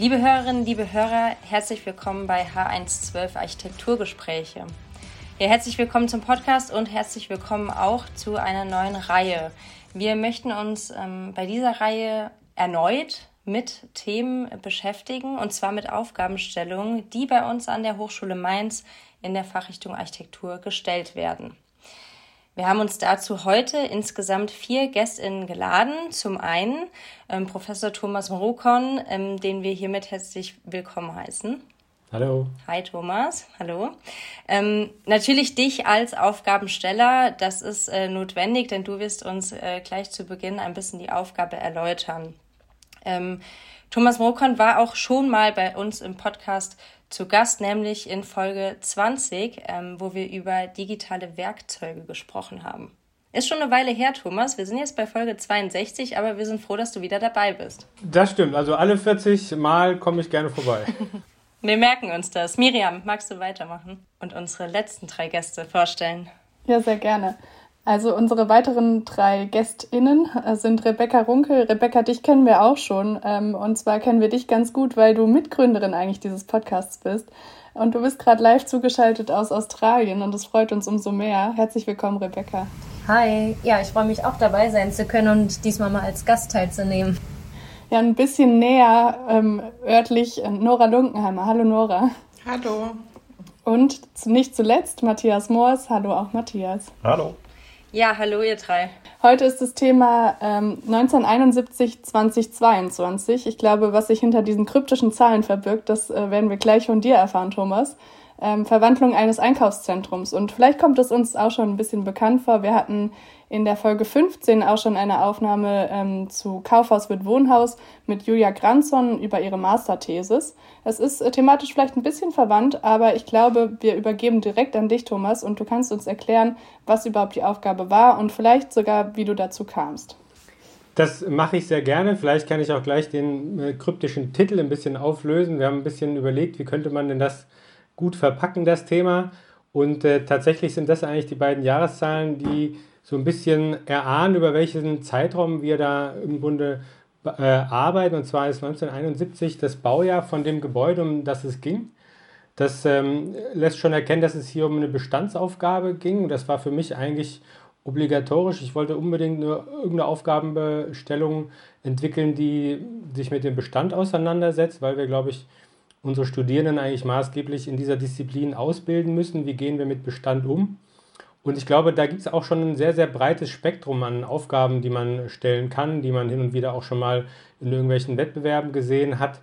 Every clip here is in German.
Liebe Hörerinnen, liebe Hörer, herzlich willkommen bei H112 Architekturgespräche. Ja, herzlich willkommen zum Podcast und herzlich willkommen auch zu einer neuen Reihe. Wir möchten uns ähm, bei dieser Reihe erneut mit Themen beschäftigen und zwar mit Aufgabenstellungen, die bei uns an der Hochschule Mainz in der Fachrichtung Architektur gestellt werden. Wir haben uns dazu heute insgesamt vier GästInnen geladen. Zum einen ähm, Professor Thomas Morukon, ähm, den wir hiermit herzlich willkommen heißen. Hallo. Hi Thomas, hallo. Ähm, natürlich dich als Aufgabensteller, das ist äh, notwendig, denn du wirst uns äh, gleich zu Beginn ein bisschen die Aufgabe erläutern. Ähm, Thomas Morukon war auch schon mal bei uns im Podcast zu Gast, nämlich in Folge 20, ähm, wo wir über digitale Werkzeuge gesprochen haben. Ist schon eine Weile her, Thomas. Wir sind jetzt bei Folge 62, aber wir sind froh, dass du wieder dabei bist. Das stimmt. Also alle 40 Mal komme ich gerne vorbei. wir merken uns das. Miriam, magst du weitermachen und unsere letzten drei Gäste vorstellen? Ja, sehr gerne. Also unsere weiteren drei GästInnen äh, sind Rebecca Runkel. Rebecca, dich kennen wir auch schon. Ähm, und zwar kennen wir dich ganz gut, weil du Mitgründerin eigentlich dieses Podcasts bist. Und du bist gerade live zugeschaltet aus Australien und das freut uns umso mehr. Herzlich willkommen, Rebecca. Hi, ja, ich freue mich auch dabei sein zu können und diesmal mal als Gast teilzunehmen. Ja, ein bisschen näher ähm, örtlich äh, Nora Lunkenheimer. Hallo Nora. Hallo. Und nicht zuletzt Matthias Moors. Hallo auch Matthias. Hallo. Ja, hallo ihr drei. Heute ist das Thema ähm, 1971, 2022. Ich glaube, was sich hinter diesen kryptischen Zahlen verbirgt, das äh, werden wir gleich von dir erfahren, Thomas. Ähm, Verwandlung eines Einkaufszentrums. Und vielleicht kommt es uns auch schon ein bisschen bekannt vor. Wir hatten in der Folge 15 auch schon eine Aufnahme ähm, zu Kaufhaus wird Wohnhaus mit Julia Granzon über ihre Masterthesis. Es ist äh, thematisch vielleicht ein bisschen verwandt, aber ich glaube, wir übergeben direkt an dich, Thomas, und du kannst uns erklären, was überhaupt die Aufgabe war und vielleicht sogar, wie du dazu kamst. Das mache ich sehr gerne. Vielleicht kann ich auch gleich den äh, kryptischen Titel ein bisschen auflösen. Wir haben ein bisschen überlegt, wie könnte man denn das gut verpacken, das Thema. Und äh, tatsächlich sind das eigentlich die beiden Jahreszahlen, die so ein bisschen erahnen, über welchen Zeitraum wir da im Grunde äh, arbeiten. Und zwar ist 1971 das Baujahr von dem Gebäude, um das es ging. Das ähm, lässt schon erkennen, dass es hier um eine Bestandsaufgabe ging. Das war für mich eigentlich obligatorisch. Ich wollte unbedingt eine, irgendeine Aufgabenbestellung entwickeln, die sich mit dem Bestand auseinandersetzt, weil wir, glaube ich, unsere Studierenden eigentlich maßgeblich in dieser Disziplin ausbilden müssen. Wie gehen wir mit Bestand um? Und ich glaube, da gibt es auch schon ein sehr, sehr breites Spektrum an Aufgaben, die man stellen kann, die man hin und wieder auch schon mal in irgendwelchen Wettbewerben gesehen hat.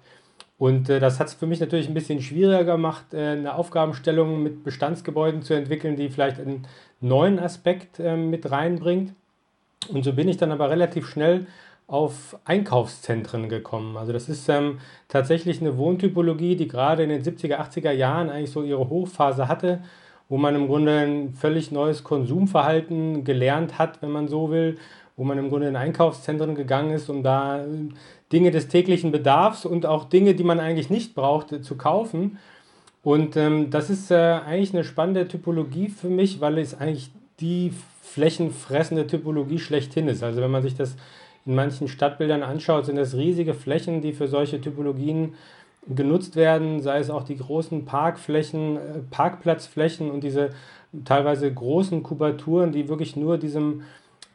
Und äh, das hat es für mich natürlich ein bisschen schwieriger gemacht, äh, eine Aufgabenstellung mit Bestandsgebäuden zu entwickeln, die vielleicht einen neuen Aspekt äh, mit reinbringt. Und so bin ich dann aber relativ schnell auf Einkaufszentren gekommen. Also das ist ähm, tatsächlich eine Wohntypologie, die gerade in den 70er, 80er Jahren eigentlich so ihre Hochphase hatte wo man im Grunde ein völlig neues Konsumverhalten gelernt hat, wenn man so will, wo man im Grunde in Einkaufszentren gegangen ist, um da Dinge des täglichen Bedarfs und auch Dinge, die man eigentlich nicht braucht, zu kaufen. Und ähm, das ist äh, eigentlich eine spannende Typologie für mich, weil es eigentlich die flächenfressende Typologie schlechthin ist. Also wenn man sich das in manchen Stadtbildern anschaut, sind das riesige Flächen, die für solche Typologien genutzt werden, sei es auch die großen Parkflächen, äh, Parkplatzflächen und diese teilweise großen Kubaturen, die wirklich nur diesem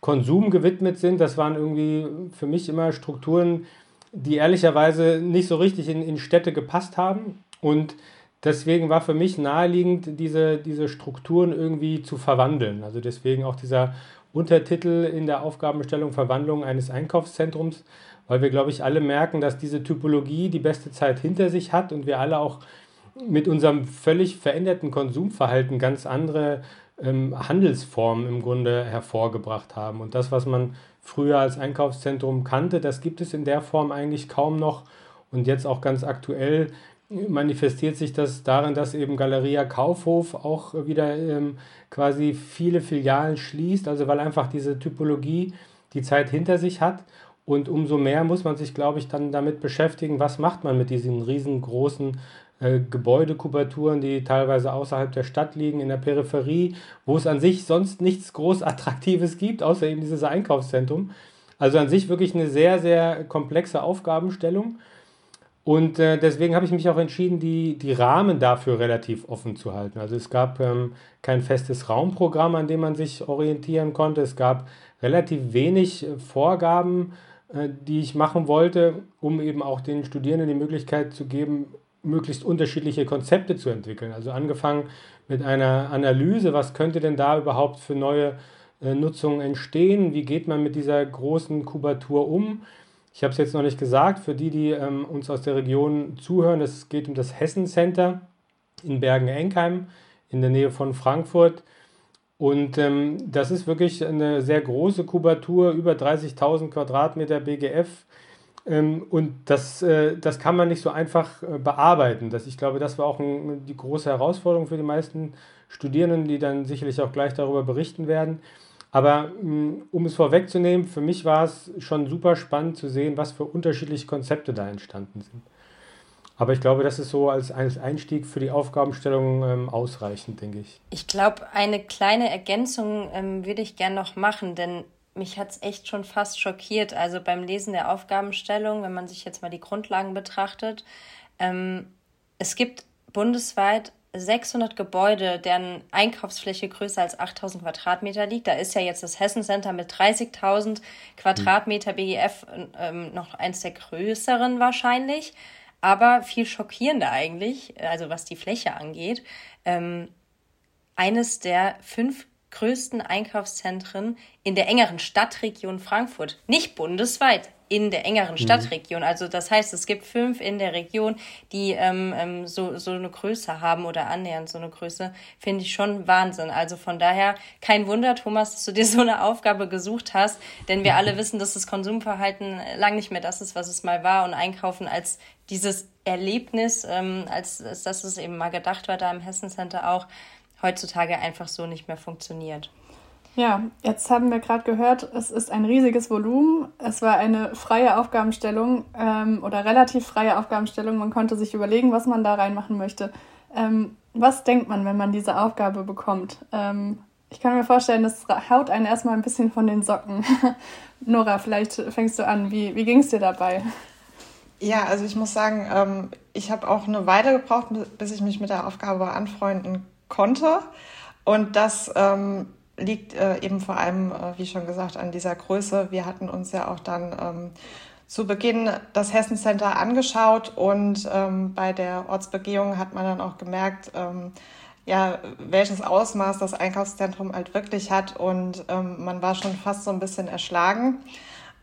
Konsum gewidmet sind. Das waren irgendwie für mich immer Strukturen, die ehrlicherweise nicht so richtig in, in Städte gepasst haben. Und deswegen war für mich naheliegend, diese, diese Strukturen irgendwie zu verwandeln. Also deswegen auch dieser Untertitel in der Aufgabenstellung Verwandlung eines Einkaufszentrums weil wir, glaube ich, alle merken, dass diese Typologie die beste Zeit hinter sich hat und wir alle auch mit unserem völlig veränderten Konsumverhalten ganz andere ähm, Handelsformen im Grunde hervorgebracht haben. Und das, was man früher als Einkaufszentrum kannte, das gibt es in der Form eigentlich kaum noch. Und jetzt auch ganz aktuell manifestiert sich das darin, dass eben Galeria Kaufhof auch wieder ähm, quasi viele Filialen schließt, also weil einfach diese Typologie die Zeit hinter sich hat und umso mehr muss man sich, glaube ich, dann damit beschäftigen, was macht man mit diesen riesengroßen äh, Gebäudekubaturen, die teilweise außerhalb der Stadt liegen, in der Peripherie, wo es an sich sonst nichts groß Attraktives gibt, außer eben dieses Einkaufszentrum. Also an sich wirklich eine sehr, sehr komplexe Aufgabenstellung. Und äh, deswegen habe ich mich auch entschieden, die, die Rahmen dafür relativ offen zu halten. Also es gab ähm, kein festes Raumprogramm, an dem man sich orientieren konnte. Es gab relativ wenig äh, Vorgaben, äh, die ich machen wollte, um eben auch den Studierenden die Möglichkeit zu geben, möglichst unterschiedliche Konzepte zu entwickeln. Also angefangen mit einer Analyse, was könnte denn da überhaupt für neue äh, Nutzungen entstehen, wie geht man mit dieser großen Kubatur um. Ich habe es jetzt noch nicht gesagt, für die, die ähm, uns aus der Region zuhören, es geht um das Hessen Center in Bergen-Enkheim in der Nähe von Frankfurt. Und ähm, das ist wirklich eine sehr große Kubatur, über 30.000 Quadratmeter BGF. Ähm, und das, äh, das kann man nicht so einfach äh, bearbeiten. Das, ich glaube, das war auch ein, die große Herausforderung für die meisten Studierenden, die dann sicherlich auch gleich darüber berichten werden. Aber mm, um es vorwegzunehmen, für mich war es schon super spannend zu sehen, was für unterschiedliche Konzepte da entstanden sind. Aber ich glaube, das ist so als, Einstieg für die Aufgabenstellung ähm, ausreichend, denke ich. Ich glaube, eine kleine Ergänzung ähm, würde ich gerne noch machen, denn mich hat es echt schon fast schockiert. Also beim Lesen der Aufgabenstellung, wenn man sich jetzt mal die Grundlagen betrachtet, ähm, es gibt bundesweit 600 Gebäude, deren Einkaufsfläche größer als 8000 Quadratmeter liegt. Da ist ja jetzt das Hessen Center mit 30.000 Quadratmeter BGF ähm, noch eins der größeren wahrscheinlich. Aber viel schockierender eigentlich, also was die Fläche angeht, ähm, eines der fünf größten Einkaufszentren in der engeren Stadtregion Frankfurt. Nicht bundesweit, in der engeren mhm. Stadtregion. Also das heißt, es gibt fünf in der Region, die ähm, ähm, so, so eine Größe haben oder annähernd so eine Größe, finde ich schon Wahnsinn. Also von daher kein Wunder, Thomas, dass du dir so eine Aufgabe gesucht hast, denn wir alle wissen, dass das Konsumverhalten lang nicht mehr das ist, was es mal war und Einkaufen als dieses Erlebnis, ähm, als, als dass es eben mal gedacht war, da im Hessen Center auch, heutzutage einfach so nicht mehr funktioniert. Ja, jetzt haben wir gerade gehört, es ist ein riesiges Volumen. Es war eine freie Aufgabenstellung ähm, oder relativ freie Aufgabenstellung. Man konnte sich überlegen, was man da reinmachen möchte. Ähm, was denkt man, wenn man diese Aufgabe bekommt? Ähm, ich kann mir vorstellen, das haut einen erstmal ein bisschen von den Socken. Nora, vielleicht fängst du an. Wie, wie ging es dir dabei? Ja, also ich muss sagen, ähm, ich habe auch eine Weile gebraucht, bis ich mich mit der Aufgabe anfreunden konnte. Und das ähm, liegt äh, eben vor allem, äh, wie schon gesagt, an dieser Größe. Wir hatten uns ja auch dann ähm, zu Beginn das Hessen Center angeschaut und ähm, bei der Ortsbegehung hat man dann auch gemerkt, ähm, ja, welches Ausmaß das Einkaufszentrum halt wirklich hat und ähm, man war schon fast so ein bisschen erschlagen.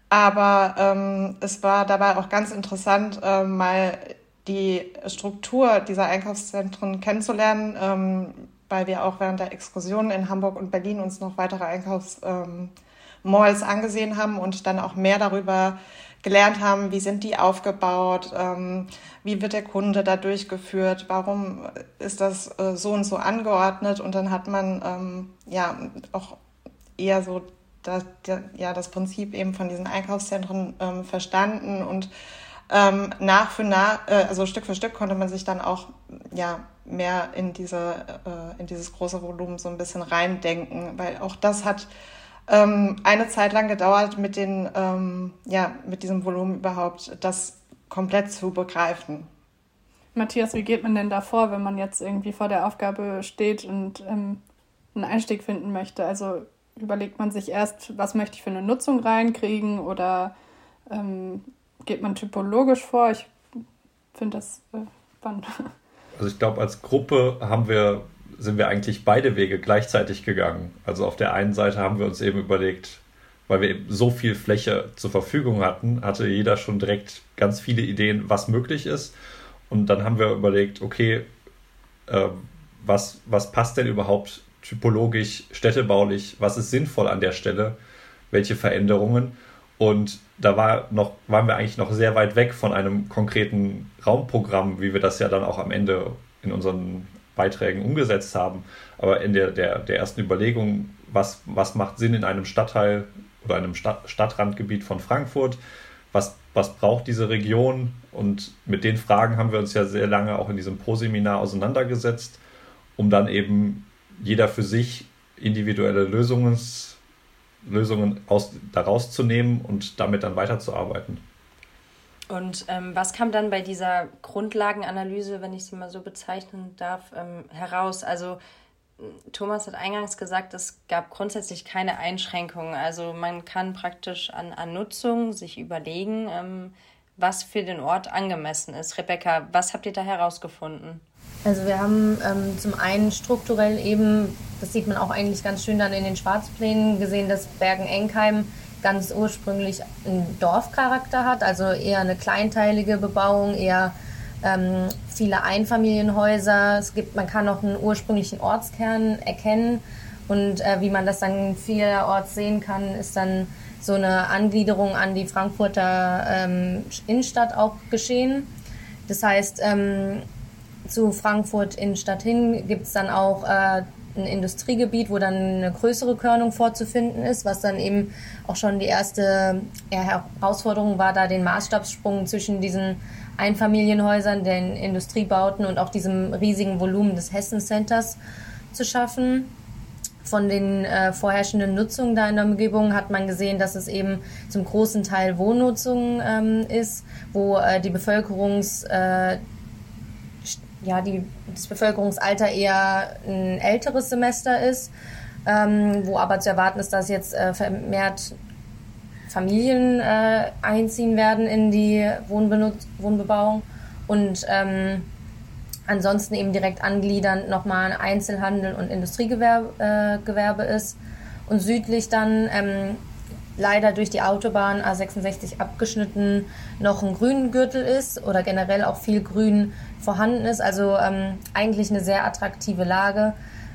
Aber ähm, es war dabei auch ganz interessant, äh, mal die Struktur dieser Einkaufszentren kennenzulernen, ähm, weil wir auch während der Exkursionen in Hamburg und Berlin uns noch weitere Einkaufsmalls ähm, angesehen haben und dann auch mehr darüber gelernt haben, wie sind die aufgebaut, ähm, wie wird der Kunde da durchgeführt, warum ist das äh, so und so angeordnet und dann hat man ähm, ja auch eher so das, ja, das Prinzip eben von diesen Einkaufszentren ähm, verstanden und ähm, nach für nach, äh, also Stück für Stück konnte man sich dann auch ja mehr in diese äh, in dieses große Volumen so ein bisschen reindenken, weil auch das hat ähm, eine Zeit lang gedauert, mit den ähm, ja mit diesem Volumen überhaupt das komplett zu begreifen. Matthias, wie geht man denn da vor, wenn man jetzt irgendwie vor der Aufgabe steht und ähm, einen Einstieg finden möchte? Also überlegt man sich erst, was möchte ich für eine Nutzung reinkriegen oder ähm, geht man typologisch vor? Ich finde das äh, spannend. Also ich glaube, als Gruppe haben wir, sind wir eigentlich beide Wege gleichzeitig gegangen. Also auf der einen Seite haben wir uns eben überlegt, weil wir eben so viel Fläche zur Verfügung hatten, hatte jeder schon direkt ganz viele Ideen, was möglich ist. Und dann haben wir überlegt, okay, äh, was, was passt denn überhaupt typologisch, städtebaulich, was ist sinnvoll an der Stelle, welche Veränderungen? Und da war noch, waren wir eigentlich noch sehr weit weg von einem konkreten Raumprogramm, wie wir das ja dann auch am Ende in unseren Beiträgen umgesetzt haben. Aber in der, der, der ersten Überlegung, was, was macht Sinn in einem Stadtteil oder einem Stadt, Stadtrandgebiet von Frankfurt? Was, was braucht diese Region? Und mit den Fragen haben wir uns ja sehr lange auch in diesem Pro-Seminar auseinandergesetzt, um dann eben jeder für sich individuelle Lösungs Lösungen aus, daraus zu nehmen und damit dann weiterzuarbeiten. Und ähm, was kam dann bei dieser Grundlagenanalyse, wenn ich sie mal so bezeichnen darf, ähm, heraus? Also Thomas hat eingangs gesagt, es gab grundsätzlich keine Einschränkungen. Also man kann praktisch an, an Nutzung sich überlegen, ähm, was für den Ort angemessen ist. Rebecca, was habt ihr da herausgefunden? Also wir haben ähm, zum einen strukturell eben, das sieht man auch eigentlich ganz schön dann in den Schwarzplänen gesehen, dass Bergen-Enkheim ganz ursprünglich einen Dorfcharakter hat, also eher eine kleinteilige Bebauung, eher ähm, viele Einfamilienhäuser. Es gibt, man kann auch einen ursprünglichen Ortskern erkennen und äh, wie man das dann vielerorts sehen kann, ist dann so eine Angliederung an die Frankfurter ähm, Innenstadt auch geschehen. Das heißt, ähm, zu Frankfurt Innenstadt hin gibt es dann auch äh, ein Industriegebiet, wo dann eine größere Körnung vorzufinden ist, was dann eben auch schon die erste Herausforderung war, da den Maßstabssprung zwischen diesen Einfamilienhäusern, den Industriebauten und auch diesem riesigen Volumen des Hessen Centers zu schaffen. Von den äh, vorherrschenden Nutzungen da in der Umgebung hat man gesehen, dass es eben zum großen Teil Wohnnutzung ähm, ist, wo äh, die Bevölkerungs, äh, ja, die, das Bevölkerungsalter eher ein älteres Semester ist, ähm, wo aber zu erwarten ist, dass jetzt äh, vermehrt Familien äh, einziehen werden in die Wohnbenutz Wohnbebauung und ähm, ansonsten eben direkt angliedernd nochmal Einzelhandel und Industriegewerbe äh, ist. Und südlich dann ähm, leider durch die Autobahn A66 abgeschnitten noch ein Grüngürtel ist oder generell auch viel Grün vorhanden ist. Also ähm, eigentlich eine sehr attraktive Lage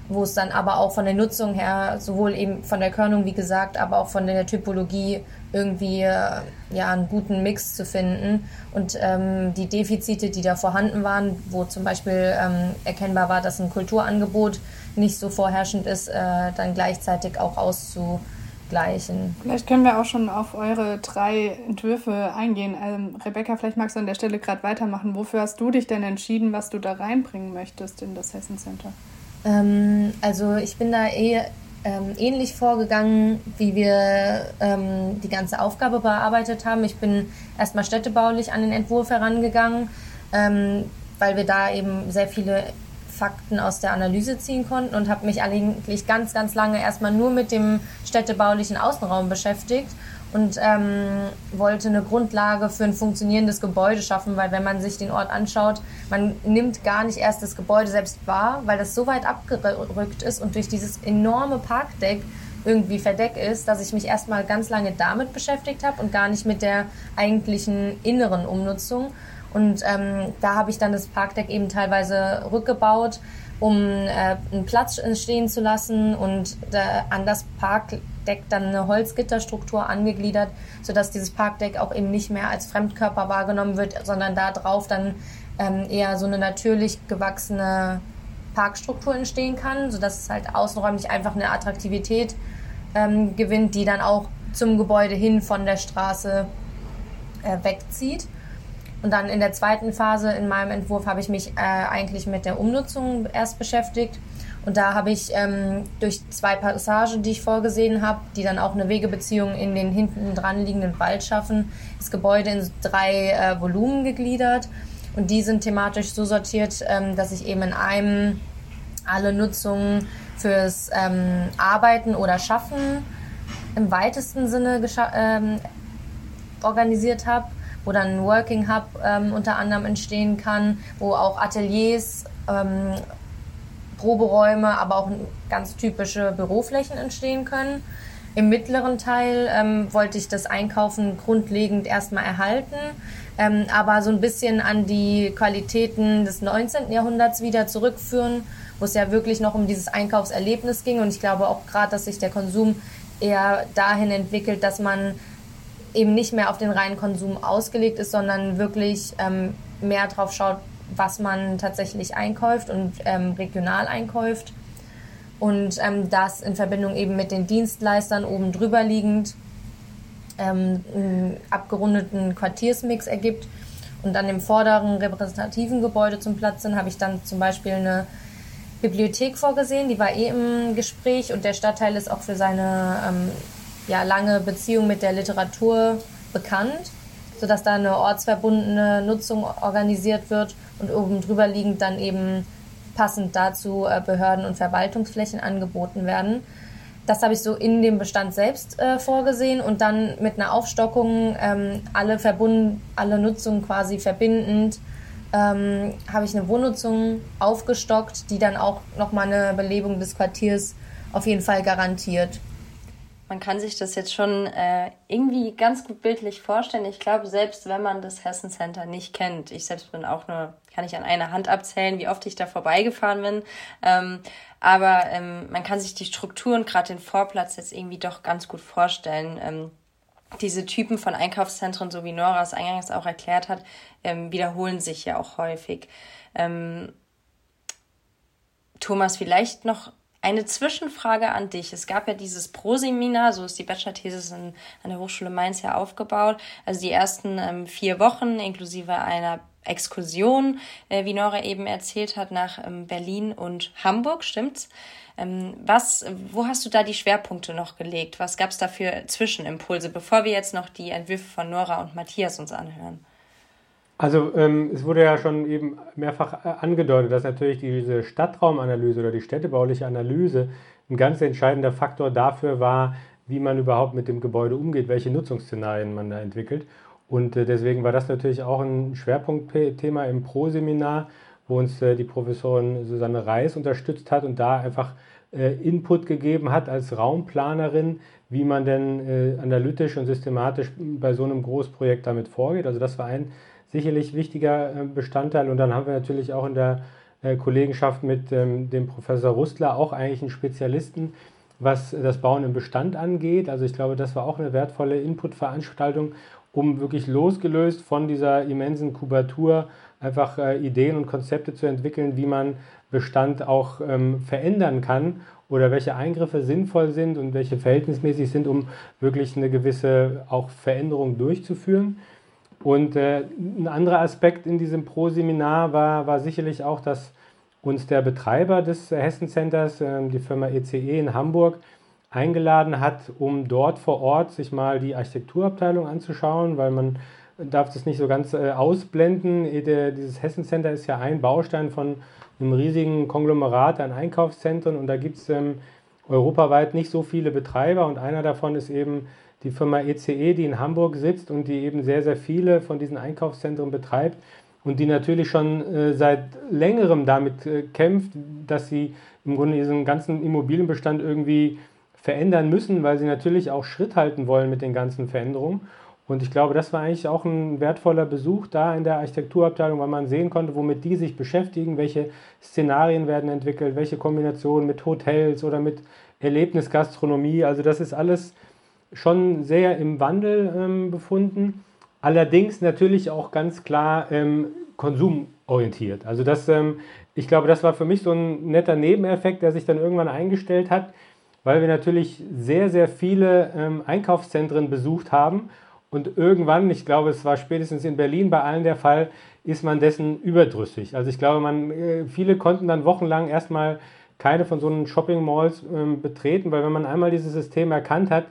wo es dann aber auch von der Nutzung her, sowohl eben von der Körnung, wie gesagt, aber auch von der Typologie irgendwie äh, ja, einen guten Mix zu finden. Und ähm, die Defizite, die da vorhanden waren, wo zum Beispiel ähm, erkennbar war, dass ein Kulturangebot nicht so vorherrschend ist, äh, dann gleichzeitig auch auszugleichen. Vielleicht können wir auch schon auf eure drei Entwürfe eingehen. Ähm, Rebecca, vielleicht magst du an der Stelle gerade weitermachen. Wofür hast du dich denn entschieden, was du da reinbringen möchtest in das Hessen Center? Ähm, also ich bin da eh ähm, ähnlich vorgegangen, wie wir ähm, die ganze Aufgabe bearbeitet haben. Ich bin erstmal städtebaulich an den Entwurf herangegangen, ähm, weil wir da eben sehr viele Fakten aus der Analyse ziehen konnten und habe mich eigentlich ganz, ganz lange erstmal nur mit dem städtebaulichen Außenraum beschäftigt und ähm, wollte eine Grundlage für ein funktionierendes Gebäude schaffen, weil wenn man sich den Ort anschaut, man nimmt gar nicht erst das Gebäude selbst wahr, weil das so weit abgerückt ist und durch dieses enorme Parkdeck irgendwie verdeckt ist, dass ich mich erstmal ganz lange damit beschäftigt habe und gar nicht mit der eigentlichen inneren Umnutzung. Und ähm, da habe ich dann das Parkdeck eben teilweise rückgebaut, um äh, einen Platz entstehen zu lassen und äh, an das Parkdeck dann eine Holzgitterstruktur angegliedert, sodass dieses Parkdeck auch eben nicht mehr als Fremdkörper wahrgenommen wird, sondern da drauf dann ähm, eher so eine natürlich gewachsene Parkstruktur entstehen kann, sodass es halt außenräumlich einfach eine Attraktivität ähm, gewinnt, die dann auch zum Gebäude hin von der Straße äh, wegzieht. Und dann in der zweiten Phase in meinem Entwurf habe ich mich äh, eigentlich mit der Umnutzung erst beschäftigt. Und da habe ich ähm, durch zwei Passagen, die ich vorgesehen habe, die dann auch eine Wegebeziehung in den hinten dran liegenden Wald schaffen, das Gebäude in drei äh, Volumen gegliedert. Und die sind thematisch so sortiert, ähm, dass ich eben in einem alle Nutzungen fürs ähm, Arbeiten oder Schaffen im weitesten Sinne ähm, organisiert habe wo dann ein Working Hub ähm, unter anderem entstehen kann, wo auch Ateliers, ähm, Proberäume, aber auch ganz typische Büroflächen entstehen können. Im mittleren Teil ähm, wollte ich das Einkaufen grundlegend erstmal erhalten, ähm, aber so ein bisschen an die Qualitäten des 19. Jahrhunderts wieder zurückführen, wo es ja wirklich noch um dieses Einkaufserlebnis ging. Und ich glaube auch gerade, dass sich der Konsum eher dahin entwickelt, dass man eben nicht mehr auf den reinen Konsum ausgelegt ist, sondern wirklich ähm, mehr drauf schaut, was man tatsächlich einkäuft und ähm, regional einkäuft. Und ähm, das in Verbindung eben mit den Dienstleistern oben drüber liegend ähm, einen abgerundeten Quartiersmix ergibt. Und dann im vorderen repräsentativen Gebäude zum Platz sind, habe ich dann zum Beispiel eine Bibliothek vorgesehen, die war eh im Gespräch und der Stadtteil ist auch für seine ähm, ja, lange Beziehung mit der Literatur bekannt, sodass da eine ortsverbundene Nutzung organisiert wird und oben drüber liegend dann eben passend dazu äh, Behörden und Verwaltungsflächen angeboten werden. Das habe ich so in dem Bestand selbst äh, vorgesehen und dann mit einer Aufstockung ähm, alle verbunden, alle Nutzungen quasi verbindend ähm, habe ich eine Wohnnutzung aufgestockt, die dann auch nochmal eine Belebung des Quartiers auf jeden Fall garantiert. Man kann sich das jetzt schon äh, irgendwie ganz gut bildlich vorstellen. Ich glaube, selbst wenn man das Hessen Center nicht kennt, ich selbst bin auch nur, kann ich an einer Hand abzählen, wie oft ich da vorbeigefahren bin. Ähm, aber ähm, man kann sich die Strukturen, gerade den Vorplatz, jetzt irgendwie doch ganz gut vorstellen. Ähm, diese Typen von Einkaufszentren, so wie Nora es eingangs auch erklärt hat, ähm, wiederholen sich ja auch häufig. Ähm, Thomas, vielleicht noch eine Zwischenfrage an dich. Es gab ja dieses Pro-Seminar, so ist die Bachelor-Thesis an der Hochschule Mainz ja aufgebaut. Also die ersten ähm, vier Wochen inklusive einer Exkursion, äh, wie Nora eben erzählt hat, nach ähm, Berlin und Hamburg, stimmt's? Ähm, was, wo hast du da die Schwerpunkte noch gelegt? Was gab es da für Zwischenimpulse, bevor wir jetzt noch die Entwürfe von Nora und Matthias uns anhören? Also ähm, es wurde ja schon eben mehrfach äh, angedeutet, dass natürlich diese Stadtraumanalyse oder die städtebauliche Analyse ein ganz entscheidender Faktor dafür war, wie man überhaupt mit dem Gebäude umgeht, welche Nutzungsszenarien man da entwickelt. Und äh, deswegen war das natürlich auch ein Schwerpunktthema im Pro-Seminar, wo uns äh, die Professorin Susanne Reis unterstützt hat und da einfach äh, Input gegeben hat als Raumplanerin, wie man denn analytisch und systematisch bei so einem Großprojekt damit vorgeht. Also das war ein sicherlich wichtiger Bestandteil. Und dann haben wir natürlich auch in der Kollegenschaft mit ähm, dem Professor Rustler auch eigentlich einen Spezialisten, was das Bauen im Bestand angeht. Also ich glaube, das war auch eine wertvolle Inputveranstaltung, um wirklich losgelöst von dieser immensen Kubatur einfach äh, Ideen und Konzepte zu entwickeln, wie man Bestand auch ähm, verändern kann oder welche Eingriffe sinnvoll sind und welche verhältnismäßig sind, um wirklich eine gewisse auch Veränderung durchzuführen. Und äh, ein anderer Aspekt in diesem Pro-Seminar war, war sicherlich auch, dass uns der Betreiber des Hessen Centers, äh, die Firma ECE e in Hamburg, eingeladen hat, um dort vor Ort sich mal die Architekturabteilung anzuschauen, weil man darf das nicht so ganz äh, ausblenden. Dieses Hessen Center ist ja ein Baustein von einem riesigen Konglomerat an Einkaufszentren und da gibt es ähm, europaweit nicht so viele Betreiber und einer davon ist eben die Firma ECE, e, die in Hamburg sitzt und die eben sehr, sehr viele von diesen Einkaufszentren betreibt und die natürlich schon äh, seit längerem damit äh, kämpft, dass sie im Grunde diesen ganzen Immobilienbestand irgendwie verändern müssen, weil sie natürlich auch Schritt halten wollen mit den ganzen Veränderungen. Und ich glaube, das war eigentlich auch ein wertvoller Besuch da in der Architekturabteilung, weil man sehen konnte, womit die sich beschäftigen, welche Szenarien werden entwickelt, welche Kombinationen mit Hotels oder mit Erlebnisgastronomie. Also das ist alles schon sehr im Wandel ähm, befunden. Allerdings natürlich auch ganz klar ähm, konsumorientiert. Also das, ähm, ich glaube, das war für mich so ein netter Nebeneffekt, der sich dann irgendwann eingestellt hat weil wir natürlich sehr, sehr viele ähm, Einkaufszentren besucht haben. Und irgendwann, ich glaube, es war spätestens in Berlin bei allen der Fall, ist man dessen überdrüssig. Also ich glaube, man, äh, viele konnten dann wochenlang erstmal keine von so einen Shopping Malls ähm, betreten, weil wenn man einmal dieses System erkannt hat,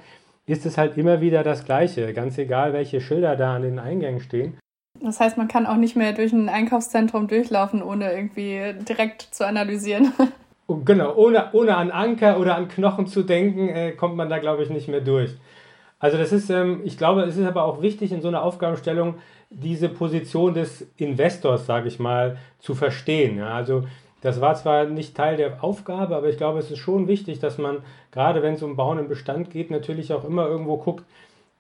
ist es halt immer wieder das Gleiche, ganz egal, welche Schilder da an den Eingängen stehen. Das heißt, man kann auch nicht mehr durch ein Einkaufszentrum durchlaufen, ohne irgendwie direkt zu analysieren. Und genau, ohne, ohne an Anker oder an Knochen zu denken, äh, kommt man da, glaube ich, nicht mehr durch. Also das ist, ähm, ich glaube, es ist aber auch wichtig in so einer Aufgabenstellung, diese Position des Investors, sage ich mal, zu verstehen. Ja? Also das war zwar nicht Teil der Aufgabe, aber ich glaube, es ist schon wichtig, dass man, gerade wenn es um Bauen im Bestand geht, natürlich auch immer irgendwo guckt,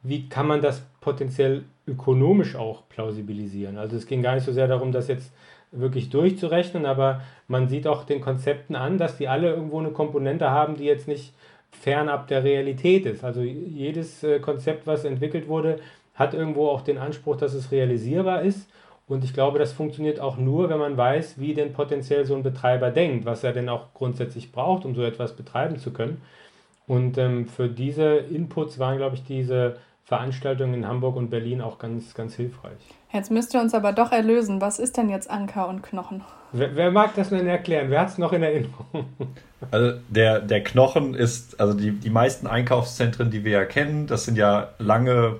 wie kann man das potenziell ökonomisch auch plausibilisieren. Also es ging gar nicht so sehr darum, dass jetzt wirklich durchzurechnen, aber man sieht auch den Konzepten an, dass die alle irgendwo eine Komponente haben, die jetzt nicht fernab der Realität ist. Also jedes äh, Konzept, was entwickelt wurde, hat irgendwo auch den Anspruch, dass es realisierbar ist. Und ich glaube, das funktioniert auch nur, wenn man weiß, wie denn potenziell so ein Betreiber denkt, was er denn auch grundsätzlich braucht, um so etwas betreiben zu können. Und ähm, für diese Inputs waren, glaube ich, diese Veranstaltungen in Hamburg und Berlin auch ganz, ganz hilfreich. Jetzt müsst ihr uns aber doch erlösen. Was ist denn jetzt Anker und Knochen? Wer, wer mag das denn erklären? Wer hat es noch in Erinnerung? Also der, der Knochen ist, also die, die meisten Einkaufszentren, die wir ja kennen, das sind ja lange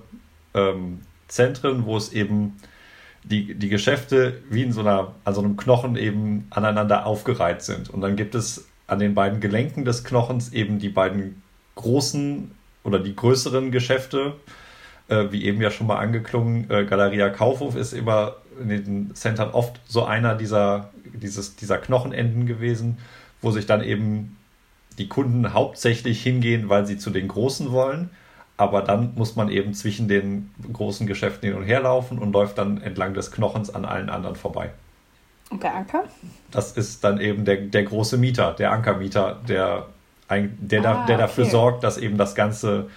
ähm, Zentren, wo es eben die, die Geschäfte wie in so einer, also einem Knochen eben aneinander aufgereiht sind. Und dann gibt es an den beiden Gelenken des Knochens eben die beiden großen oder die größeren Geschäfte, äh, wie eben ja schon mal angeklungen, äh, Galeria Kaufhof ist immer in den Centern oft so einer dieser, dieses, dieser Knochenenden gewesen, wo sich dann eben die Kunden hauptsächlich hingehen, weil sie zu den Großen wollen. Aber dann muss man eben zwischen den großen Geschäften hin und her laufen und läuft dann entlang des Knochens an allen anderen vorbei. Und der Anker? Das ist dann eben der, der große Mieter, der Ankermieter, der, der, ah, der dafür okay. sorgt, dass eben das Ganze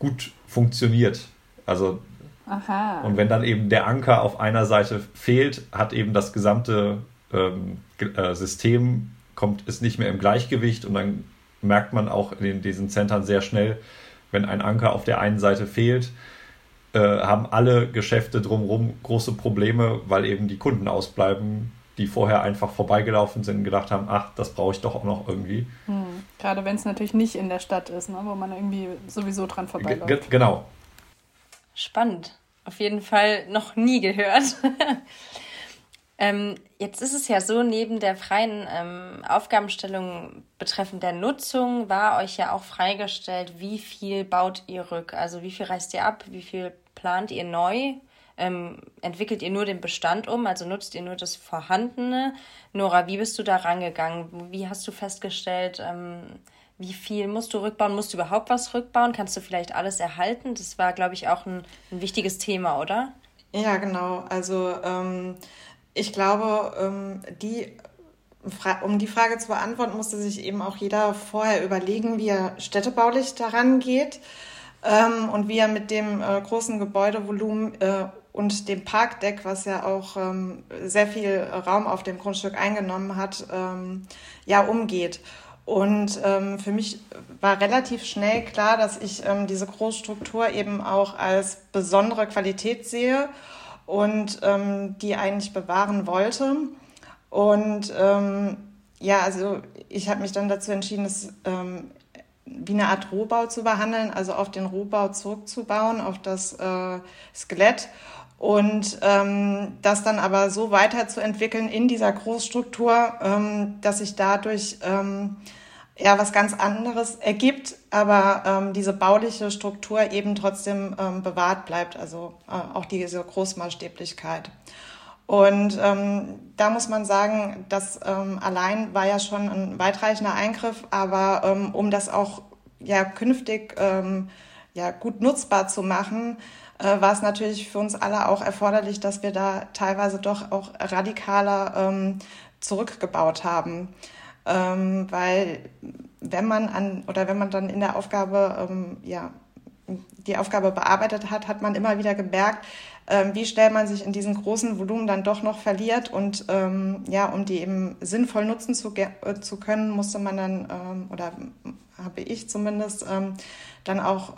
gut funktioniert. Also Aha. Und wenn dann eben der Anker auf einer Seite fehlt, hat eben das gesamte ähm, äh, System kommt, ist nicht mehr im Gleichgewicht und dann merkt man auch in diesen Zentren sehr schnell, wenn ein Anker auf der einen Seite fehlt, äh, haben alle Geschäfte drumherum große Probleme, weil eben die Kunden ausbleiben, die vorher einfach vorbeigelaufen sind und gedacht haben, ach, das brauche ich doch auch noch irgendwie. Hm. Gerade wenn es natürlich nicht in der Stadt ist, ne, wo man irgendwie sowieso dran vorbeiläuft. G genau. Spannend. Auf jeden Fall noch nie gehört. ähm, jetzt ist es ja so, neben der freien ähm, Aufgabenstellung betreffend der Nutzung war euch ja auch freigestellt, wie viel baut ihr rück? Also wie viel reißt ihr ab? Wie viel plant ihr neu? Ähm, entwickelt ihr nur den Bestand um, also nutzt ihr nur das Vorhandene? Nora, wie bist du da rangegangen? Wie hast du festgestellt, ähm, wie viel musst du rückbauen? Musst du überhaupt was rückbauen? Kannst du vielleicht alles erhalten? Das war, glaube ich, auch ein, ein wichtiges Thema, oder? Ja, genau. Also ähm, ich glaube, ähm, die, um die Frage zu beantworten, musste sich eben auch jeder vorher überlegen, wie er städtebaulich daran geht ähm, und wie er mit dem äh, großen Gebäudevolumen äh, und dem Parkdeck, was ja auch ähm, sehr viel Raum auf dem Grundstück eingenommen hat, ja umgeht. Und ähm, für mich war relativ schnell klar, dass ich ähm, diese Großstruktur eben auch als besondere Qualität sehe und ähm, die eigentlich bewahren wollte. Und ähm, ja, also ich habe mich dann dazu entschieden, es ähm, wie eine Art Rohbau zu behandeln, also auf den Rohbau zurückzubauen, auf das äh, Skelett und ähm, das dann aber so weiterzuentwickeln in dieser Großstruktur, ähm, dass sich dadurch ähm, ja was ganz anderes ergibt, aber ähm, diese bauliche Struktur eben trotzdem ähm, bewahrt bleibt, also äh, auch diese Großmaßstäblichkeit. Und ähm, da muss man sagen, das ähm, allein war ja schon ein weitreichender Eingriff, aber ähm, um das auch ja künftig ähm, ja gut nutzbar zu machen, äh, war es natürlich für uns alle auch erforderlich, dass wir da teilweise doch auch radikaler ähm, zurückgebaut haben. Ähm, weil wenn man an oder wenn man dann in der Aufgabe ähm, ja die Aufgabe bearbeitet hat, hat man immer wieder gemerkt, ähm, wie schnell man sich in diesen großen Volumen dann doch noch verliert. Und ähm, ja, um die eben sinnvoll nutzen zu, äh, zu können, musste man dann ähm, oder habe ich zumindest ähm, dann auch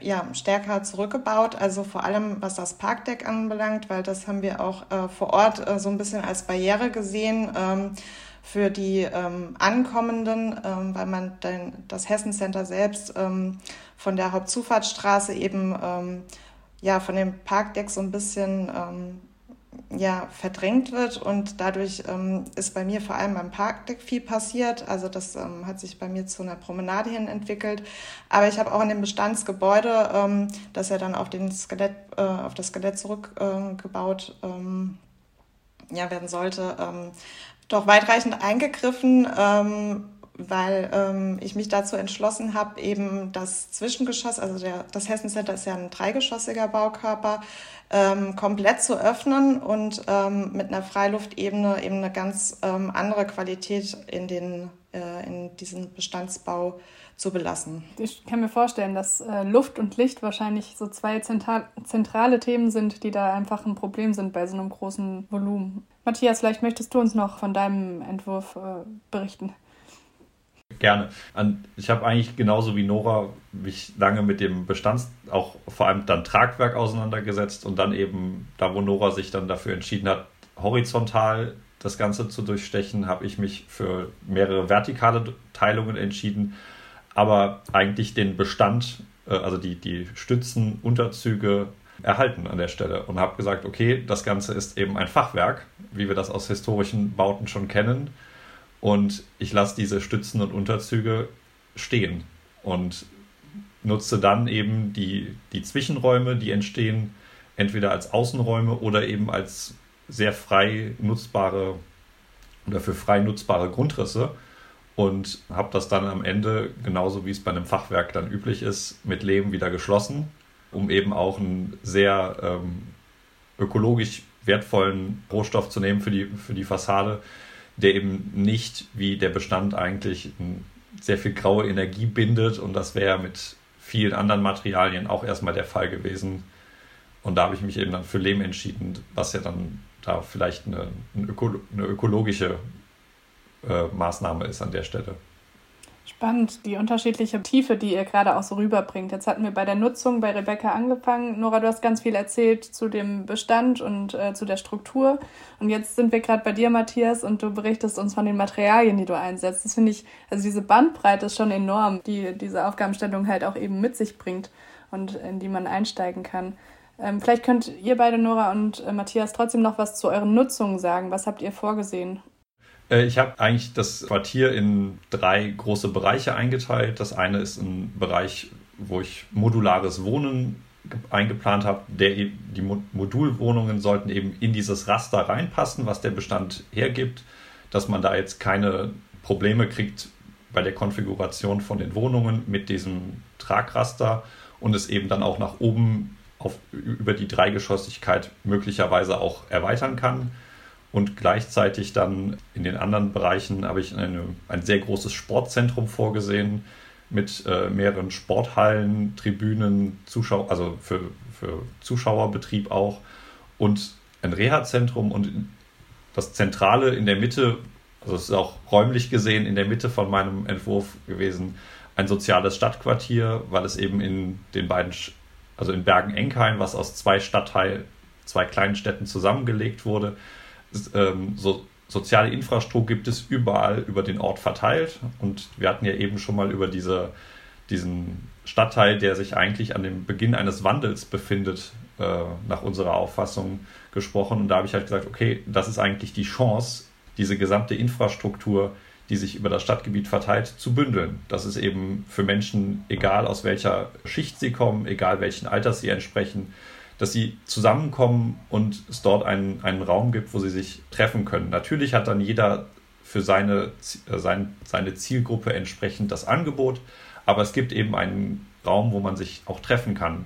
ja, stärker zurückgebaut, also vor allem was das Parkdeck anbelangt, weil das haben wir auch äh, vor Ort äh, so ein bisschen als Barriere gesehen. Ähm, für die ähm, Ankommenden, ähm, weil man den, das Hessen Center selbst ähm, von der Hauptzufahrtsstraße eben ähm, ja, von dem Parkdeck so ein bisschen ähm, ja, verdrängt wird und dadurch ähm, ist bei mir vor allem beim Parkdeck viel passiert. Also das ähm, hat sich bei mir zu einer Promenade hin entwickelt. Aber ich habe auch in dem Bestandsgebäude, ähm, das ja dann auf, den Skelett, äh, auf das Skelett zurückgebaut ähm, ja, werden sollte, ähm, doch weitreichend eingegriffen, ähm, weil ähm, ich mich dazu entschlossen habe, eben das Zwischengeschoss, also der, das Hessen Center ist ja ein dreigeschossiger Baukörper, ähm, komplett zu öffnen und ähm, mit einer Freiluftebene eben eine ganz ähm, andere Qualität in, den, äh, in diesen Bestandsbau zu belassen. Ich kann mir vorstellen, dass äh, Luft und Licht wahrscheinlich so zwei zentral zentrale Themen sind, die da einfach ein Problem sind bei so einem großen Volumen. Matthias, vielleicht möchtest du uns noch von deinem Entwurf äh, berichten. Gerne. Ich habe eigentlich genauso wie Nora mich lange mit dem Bestands, auch vor allem dann Tragwerk auseinandergesetzt und dann eben, da wo Nora sich dann dafür entschieden hat, horizontal das Ganze zu durchstechen, habe ich mich für mehrere vertikale Teilungen entschieden, aber eigentlich den Bestand, äh, also die, die Stützen, Unterzüge erhalten an der Stelle und habe gesagt, okay, das Ganze ist eben ein Fachwerk, wie wir das aus historischen Bauten schon kennen. Und ich lasse diese Stützen und Unterzüge stehen und nutze dann eben die, die Zwischenräume, die entstehen, entweder als Außenräume oder eben als sehr frei nutzbare oder für frei nutzbare Grundrisse und habe das dann am Ende, genauso wie es bei einem Fachwerk dann üblich ist, mit Lehm wieder geschlossen, um eben auch einen sehr ähm, ökologisch wertvollen Rohstoff zu nehmen für die, für die Fassade, der eben nicht wie der Bestand eigentlich sehr viel graue Energie bindet und das wäre mit vielen anderen Materialien auch erstmal der Fall gewesen. Und da habe ich mich eben dann für Lehm entschieden, was ja dann da vielleicht eine, eine, öko, eine ökologische äh, Maßnahme ist an der Stelle. Spannend, die unterschiedliche Tiefe, die ihr gerade auch so rüberbringt. Jetzt hatten wir bei der Nutzung bei Rebecca angefangen. Nora, du hast ganz viel erzählt zu dem Bestand und äh, zu der Struktur. Und jetzt sind wir gerade bei dir, Matthias, und du berichtest uns von den Materialien, die du einsetzt. Das finde ich, also diese Bandbreite ist schon enorm, die diese Aufgabenstellung halt auch eben mit sich bringt und in die man einsteigen kann. Ähm, vielleicht könnt ihr beide, Nora und äh, Matthias, trotzdem noch was zu euren Nutzungen sagen. Was habt ihr vorgesehen? Äh, ich habe eigentlich das Quartier in drei große Bereiche eingeteilt. Das eine ist ein Bereich, wo ich modulares Wohnen eingeplant habe. Der, die Modulwohnungen sollten eben in dieses Raster reinpassen, was der Bestand hergibt, dass man da jetzt keine Probleme kriegt bei der Konfiguration von den Wohnungen mit diesem Tragraster und es eben dann auch nach oben auf, über die Dreigeschossigkeit möglicherweise auch erweitern kann. Und gleichzeitig dann in den anderen Bereichen habe ich eine, ein sehr großes Sportzentrum vorgesehen mit äh, mehreren Sporthallen, Tribünen, Zuschauer, also für, für Zuschauerbetrieb auch und ein Reha-Zentrum und das Zentrale in der Mitte, also es ist auch räumlich gesehen in der Mitte von meinem Entwurf gewesen, ein soziales Stadtquartier, weil es eben in den beiden also in Bergen-Enkheim, was aus zwei Stadtteilen, zwei kleinen Städten zusammengelegt wurde. Ähm, so, soziale Infrastruktur gibt es überall über den Ort verteilt. Und wir hatten ja eben schon mal über diese, diesen Stadtteil, der sich eigentlich an dem Beginn eines Wandels befindet, äh, nach unserer Auffassung gesprochen. Und da habe ich halt gesagt, okay, das ist eigentlich die Chance, diese gesamte Infrastruktur die sich über das Stadtgebiet verteilt, zu bündeln. Das ist eben für Menschen, egal aus welcher Schicht sie kommen, egal welchen Alters sie entsprechen, dass sie zusammenkommen und es dort einen, einen Raum gibt, wo sie sich treffen können. Natürlich hat dann jeder für seine, äh, sein, seine Zielgruppe entsprechend das Angebot, aber es gibt eben einen Raum, wo man sich auch treffen kann.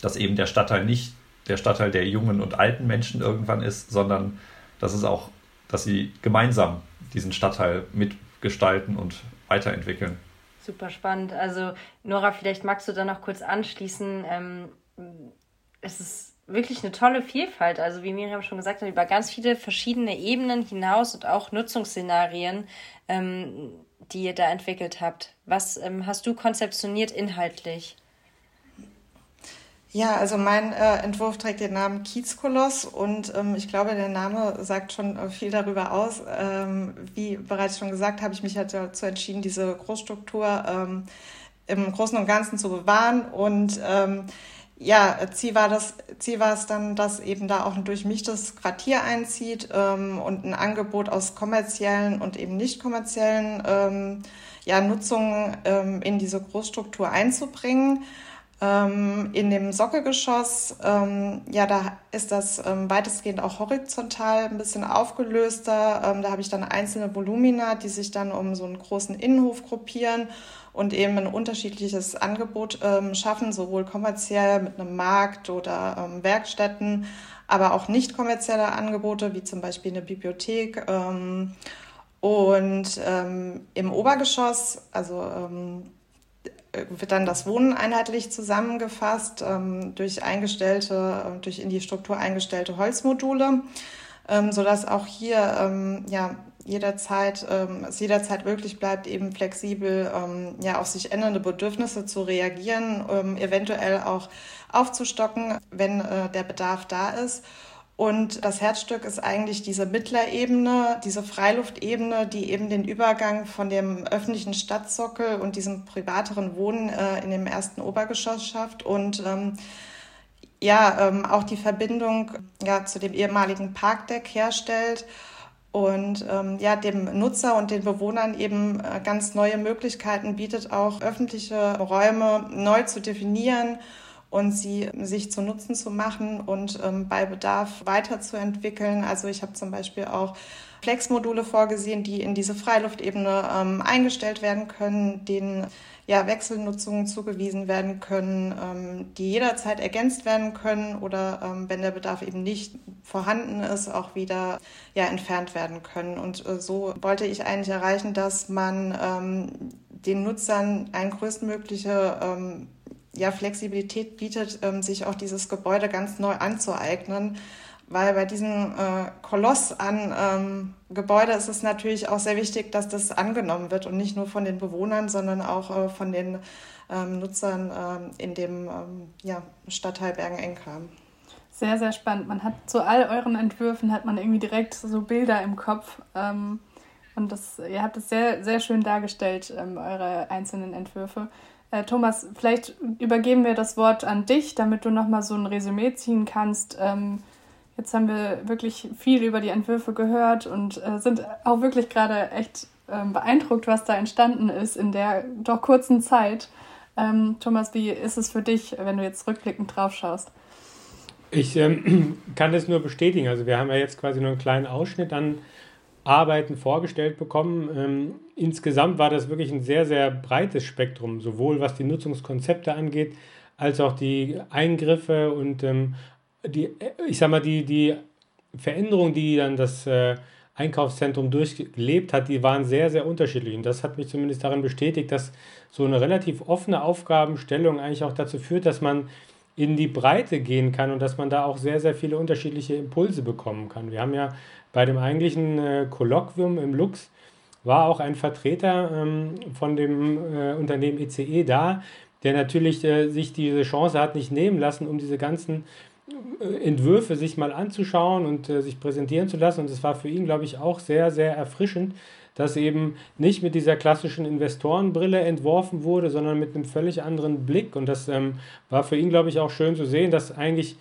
Dass eben der Stadtteil nicht der Stadtteil der jungen und alten Menschen irgendwann ist, sondern dass es auch, dass sie gemeinsam diesen Stadtteil mitgestalten und weiterentwickeln. Super spannend. Also Nora, vielleicht magst du da noch kurz anschließen. Ähm, es ist wirklich eine tolle Vielfalt. Also wie Miriam schon gesagt hat, über ganz viele verschiedene Ebenen hinaus und auch Nutzungsszenarien, ähm, die ihr da entwickelt habt. Was ähm, hast du konzeptioniert inhaltlich? Ja, also mein äh, Entwurf trägt den Namen Kiezkoloss und ähm, ich glaube, der Name sagt schon äh, viel darüber aus. Ähm, wie bereits schon gesagt, habe ich mich halt dazu entschieden, diese Großstruktur ähm, im Großen und Ganzen zu bewahren und ähm, ja, Ziel war, das, Ziel war es dann, dass eben da auch ein durchmischtes Quartier einzieht ähm, und ein Angebot aus kommerziellen und eben nicht kommerziellen ähm, ja, Nutzungen ähm, in diese Großstruktur einzubringen. Ähm, in dem Sockelgeschoss, ähm, ja, da ist das ähm, weitestgehend auch horizontal ein bisschen aufgelöster. Da habe ich dann einzelne Volumina, die sich dann um so einen großen Innenhof gruppieren und eben ein unterschiedliches Angebot ähm, schaffen, sowohl kommerziell mit einem Markt oder ähm, Werkstätten, aber auch nicht kommerzielle Angebote, wie zum Beispiel eine Bibliothek. und im Obergeschoss, also wird dann das Wohnen einheitlich zusammengefasst ähm, durch eingestellte, äh, durch in die Struktur eingestellte Holzmodule, ähm, sodass auch hier ähm, ja, jederzeit, ähm, es jederzeit möglich bleibt, eben flexibel ähm, ja, auf sich ändernde Bedürfnisse zu reagieren, ähm, eventuell auch aufzustocken, wenn äh, der Bedarf da ist. Und das Herzstück ist eigentlich diese Mittlerebene, diese Freiluftebene, die eben den Übergang von dem öffentlichen Stadtsockel und diesem privateren Wohnen äh, in dem ersten Obergeschoss schafft. Und ähm, ja ähm, auch die Verbindung ja, zu dem ehemaligen Parkdeck herstellt und ähm, ja, dem Nutzer und den Bewohnern eben äh, ganz neue Möglichkeiten bietet, auch öffentliche Räume neu zu definieren und sie sich zu Nutzen zu machen und ähm, bei Bedarf weiterzuentwickeln. Also ich habe zum Beispiel auch Flexmodule vorgesehen, die in diese Freiluftebene ähm, eingestellt werden können, denen ja, Wechselnutzungen zugewiesen werden können, ähm, die jederzeit ergänzt werden können oder ähm, wenn der Bedarf eben nicht vorhanden ist, auch wieder ja, entfernt werden können. Und äh, so wollte ich eigentlich erreichen, dass man ähm, den Nutzern ein größtmögliche ähm, ja, Flexibilität bietet, ähm, sich auch dieses Gebäude ganz neu anzueignen weil bei diesem äh, Koloss an ähm, Gebäude ist es natürlich auch sehr wichtig, dass das angenommen wird und nicht nur von den Bewohnern, sondern auch äh, von den ähm, Nutzern in dem ja, Stadtteil Bergen-Enkheim. Sehr, sehr spannend. Man hat zu all euren Entwürfen hat man irgendwie direkt so Bilder im Kopf. Ähm, und das, ihr habt es sehr, sehr schön dargestellt, ähm, eure einzelnen Entwürfe. Äh, Thomas, vielleicht übergeben wir das Wort an dich, damit du nochmal so ein Resümee ziehen kannst ähm, Jetzt haben wir wirklich viel über die Entwürfe gehört und äh, sind auch wirklich gerade echt äh, beeindruckt, was da entstanden ist in der doch kurzen Zeit. Ähm, Thomas, wie ist es für dich, wenn du jetzt rückblickend drauf schaust? Ich ähm, kann das nur bestätigen. Also wir haben ja jetzt quasi nur einen kleinen Ausschnitt an Arbeiten vorgestellt bekommen. Ähm, insgesamt war das wirklich ein sehr, sehr breites Spektrum, sowohl was die Nutzungskonzepte angeht, als auch die Eingriffe und ähm, die, ich sag mal, die, die Veränderungen, die dann das äh, Einkaufszentrum durchgelebt hat, die waren sehr, sehr unterschiedlich. Und das hat mich zumindest darin bestätigt, dass so eine relativ offene Aufgabenstellung eigentlich auch dazu führt, dass man in die Breite gehen kann und dass man da auch sehr, sehr viele unterschiedliche Impulse bekommen kann. Wir haben ja bei dem eigentlichen äh, Kolloquium im Lux war auch ein Vertreter ähm, von dem äh, Unternehmen ECE e da, der natürlich äh, sich diese Chance hat nicht nehmen lassen, um diese ganzen Entwürfe sich mal anzuschauen und äh, sich präsentieren zu lassen. Und es war für ihn, glaube ich, auch sehr, sehr erfrischend, dass eben nicht mit dieser klassischen Investorenbrille entworfen wurde, sondern mit einem völlig anderen Blick. Und das ähm, war für ihn, glaube ich, auch schön zu sehen, dass eigentlich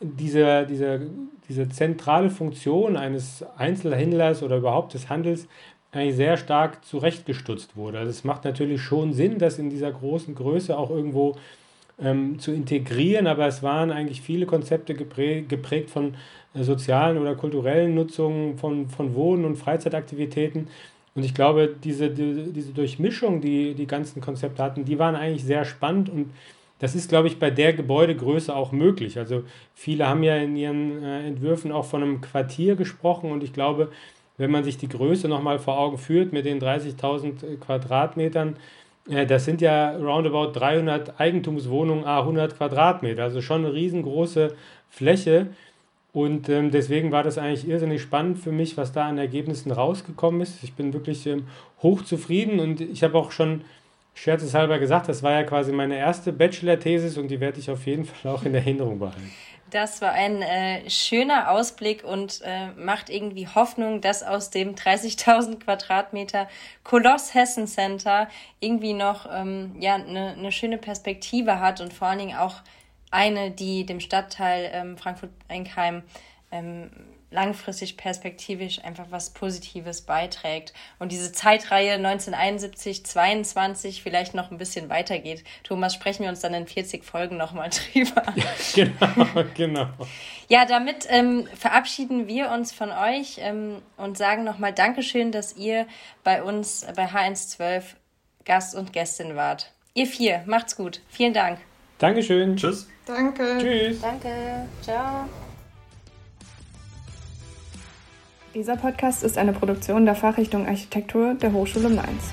diese, diese, diese zentrale Funktion eines Einzelhändlers oder überhaupt des Handels eigentlich sehr stark zurechtgestutzt wurde. Also es macht natürlich schon Sinn, dass in dieser großen Größe auch irgendwo ähm, zu integrieren, aber es waren eigentlich viele Konzepte geprägt, geprägt von äh, sozialen oder kulturellen Nutzungen, von, von Wohnen und Freizeitaktivitäten. Und ich glaube, diese, die, diese Durchmischung, die die ganzen Konzepte hatten, die waren eigentlich sehr spannend und das ist, glaube ich, bei der Gebäudegröße auch möglich. Also viele haben ja in ihren äh, Entwürfen auch von einem Quartier gesprochen und ich glaube, wenn man sich die Größe nochmal vor Augen führt mit den 30.000 Quadratmetern, das sind ja roundabout 300 Eigentumswohnungen, a 100 Quadratmeter, also schon eine riesengroße Fläche. Und ähm, deswegen war das eigentlich irrsinnig spannend für mich, was da an Ergebnissen rausgekommen ist. Ich bin wirklich ähm, hochzufrieden und ich habe auch schon scherzeshalber gesagt, das war ja quasi meine erste Bachelor-Thesis und die werde ich auf jeden Fall auch in Erinnerung behalten. Das war ein äh, schöner Ausblick und äh, macht irgendwie Hoffnung, dass aus dem 30.000 Quadratmeter Koloss Hessen Center irgendwie noch ähm, ja eine ne schöne Perspektive hat und vor allen Dingen auch eine, die dem Stadtteil ähm, Frankfurt-Enkheim ähm, langfristig perspektivisch einfach was Positives beiträgt und diese Zeitreihe 1971, 22 vielleicht noch ein bisschen weitergeht. Thomas, sprechen wir uns dann in 40 Folgen nochmal drüber. genau, genau. Ja, damit ähm, verabschieden wir uns von euch ähm, und sagen nochmal Dankeschön, dass ihr bei uns bei H112 Gast und Gästin wart. Ihr vier, macht's gut. Vielen Dank. Dankeschön. Tschüss. Danke. Tschüss. Danke. Ciao. Dieser Podcast ist eine Produktion der Fachrichtung Architektur der Hochschule Mainz.